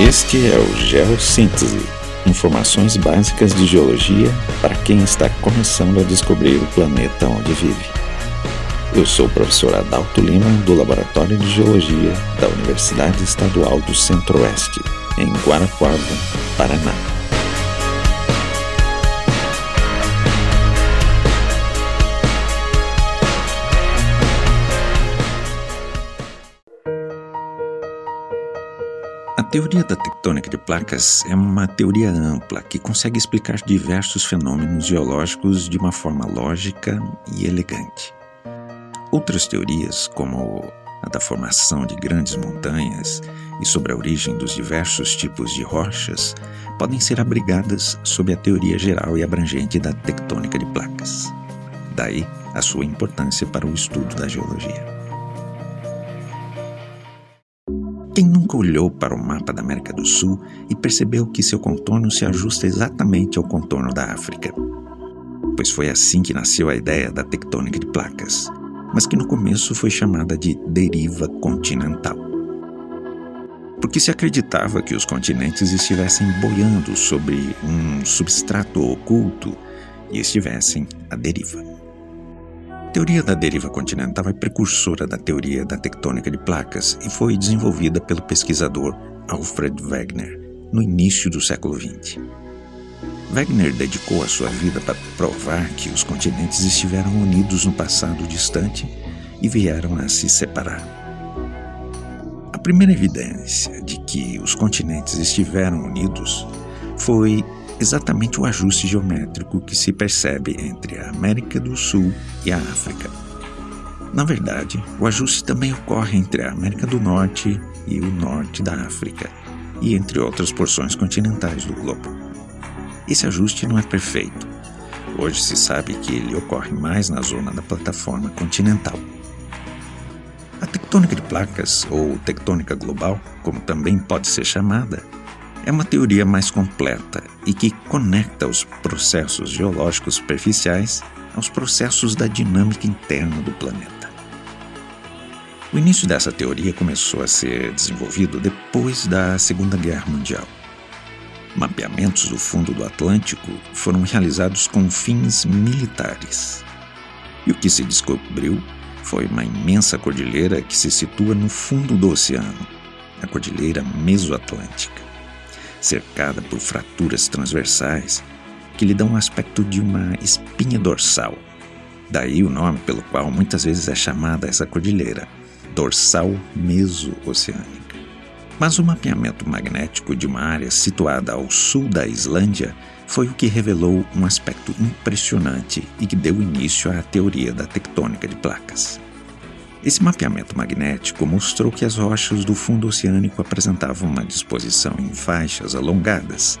Este é o Geossíntese, informações básicas de geologia para quem está começando a descobrir o planeta onde vive. Eu sou o professor Adalto Lima, do Laboratório de Geologia da Universidade Estadual do Centro-Oeste, em Guarapuava, Paraná. Teoria da tectônica de placas é uma teoria ampla que consegue explicar diversos fenômenos geológicos de uma forma lógica e elegante. Outras teorias, como a da formação de grandes montanhas e sobre a origem dos diversos tipos de rochas, podem ser abrigadas sob a teoria geral e abrangente da tectônica de placas. Daí a sua importância para o estudo da geologia. Quem nunca olhou para o mapa da América do Sul e percebeu que seu contorno se ajusta exatamente ao contorno da África? Pois foi assim que nasceu a ideia da tectônica de placas, mas que no começo foi chamada de deriva continental. Porque se acreditava que os continentes estivessem boiando sobre um substrato oculto e estivessem à deriva. A teoria da deriva continental é precursora da teoria da tectônica de placas e foi desenvolvida pelo pesquisador Alfred Wegener no início do século XX. Wegener dedicou a sua vida para provar que os continentes estiveram unidos no passado distante e vieram a se separar. A primeira evidência de que os continentes estiveram unidos foi exatamente o ajuste geométrico que se percebe entre a América do Sul e a África. Na verdade, o ajuste também ocorre entre a América do Norte e o norte da África, e entre outras porções continentais do globo. Esse ajuste não é perfeito. Hoje se sabe que ele ocorre mais na zona da plataforma continental. A tectônica de placas, ou tectônica global, como também pode ser chamada, é uma teoria mais completa e que conecta os processos geológicos superficiais aos processos da dinâmica interna do planeta. O início dessa teoria começou a ser desenvolvido depois da Segunda Guerra Mundial. Mapeamentos do fundo do Atlântico foram realizados com fins militares. E o que se descobriu foi uma imensa cordilheira que se situa no fundo do oceano, a Cordilheira Mesoatlântica cercada por fraturas transversais que lhe dão o aspecto de uma espinha dorsal. Daí o nome pelo qual muitas vezes é chamada essa cordilheira, dorsal meso-oceânica. Mas o mapeamento magnético de uma área situada ao sul da Islândia foi o que revelou um aspecto impressionante e que deu início à teoria da tectônica de placas. Esse mapeamento magnético mostrou que as rochas do fundo oceânico apresentavam uma disposição em faixas alongadas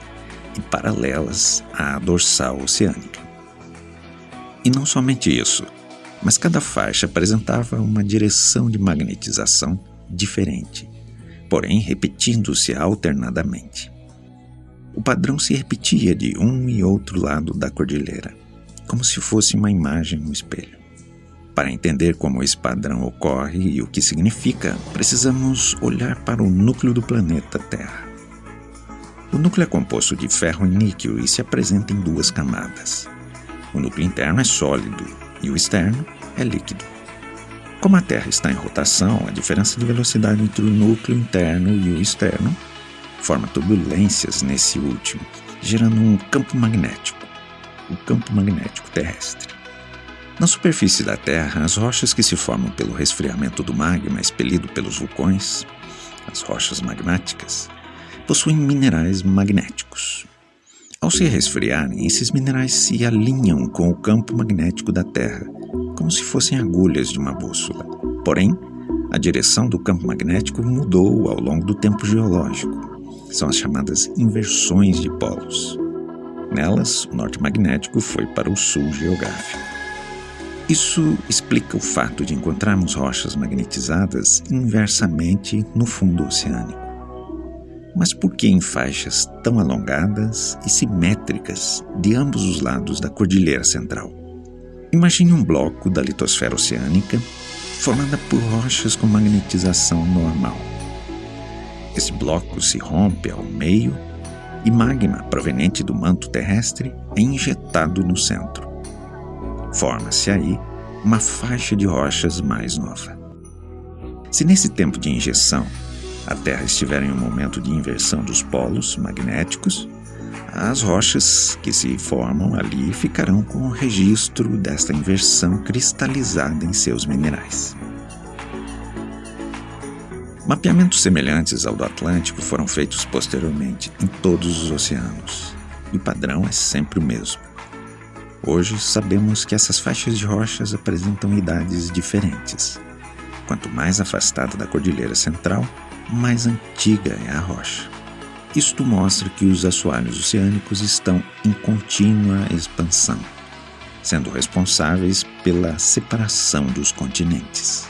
e paralelas à dorsal oceânica. E não somente isso, mas cada faixa apresentava uma direção de magnetização diferente, porém repetindo-se alternadamente. O padrão se repetia de um e outro lado da cordilheira, como se fosse uma imagem no espelho. Para entender como esse padrão ocorre e o que significa, precisamos olhar para o núcleo do planeta Terra. O núcleo é composto de ferro e níquel e se apresenta em duas camadas. O núcleo interno é sólido e o externo é líquido. Como a Terra está em rotação, a diferença de velocidade entre o núcleo interno e o externo forma turbulências nesse último, gerando um campo magnético, o campo magnético terrestre. Na superfície da Terra, as rochas que se formam pelo resfriamento do magma expelido pelos vulcões, as rochas magmáticas, possuem minerais magnéticos. Ao se resfriarem, esses minerais se alinham com o campo magnético da Terra, como se fossem agulhas de uma bússola. Porém, a direção do campo magnético mudou ao longo do tempo geológico. São as chamadas inversões de polos. Nelas, o norte magnético foi para o sul geográfico. Isso explica o fato de encontrarmos rochas magnetizadas inversamente no fundo oceânico. Mas por que em faixas tão alongadas e simétricas de ambos os lados da Cordilheira Central? Imagine um bloco da litosfera oceânica formada por rochas com magnetização normal. Esse bloco se rompe ao meio e magma proveniente do manto terrestre é injetado no centro. Forma-se aí uma faixa de rochas mais nova. Se nesse tempo de injeção a Terra estiver em um momento de inversão dos polos magnéticos, as rochas que se formam ali ficarão com o registro desta inversão cristalizada em seus minerais. Mapeamentos semelhantes ao do Atlântico foram feitos posteriormente em todos os oceanos, e o padrão é sempre o mesmo. Hoje sabemos que essas faixas de rochas apresentam idades diferentes. Quanto mais afastada da Cordilheira Central, mais antiga é a rocha. Isto mostra que os assoalhos oceânicos estão em contínua expansão, sendo responsáveis pela separação dos continentes.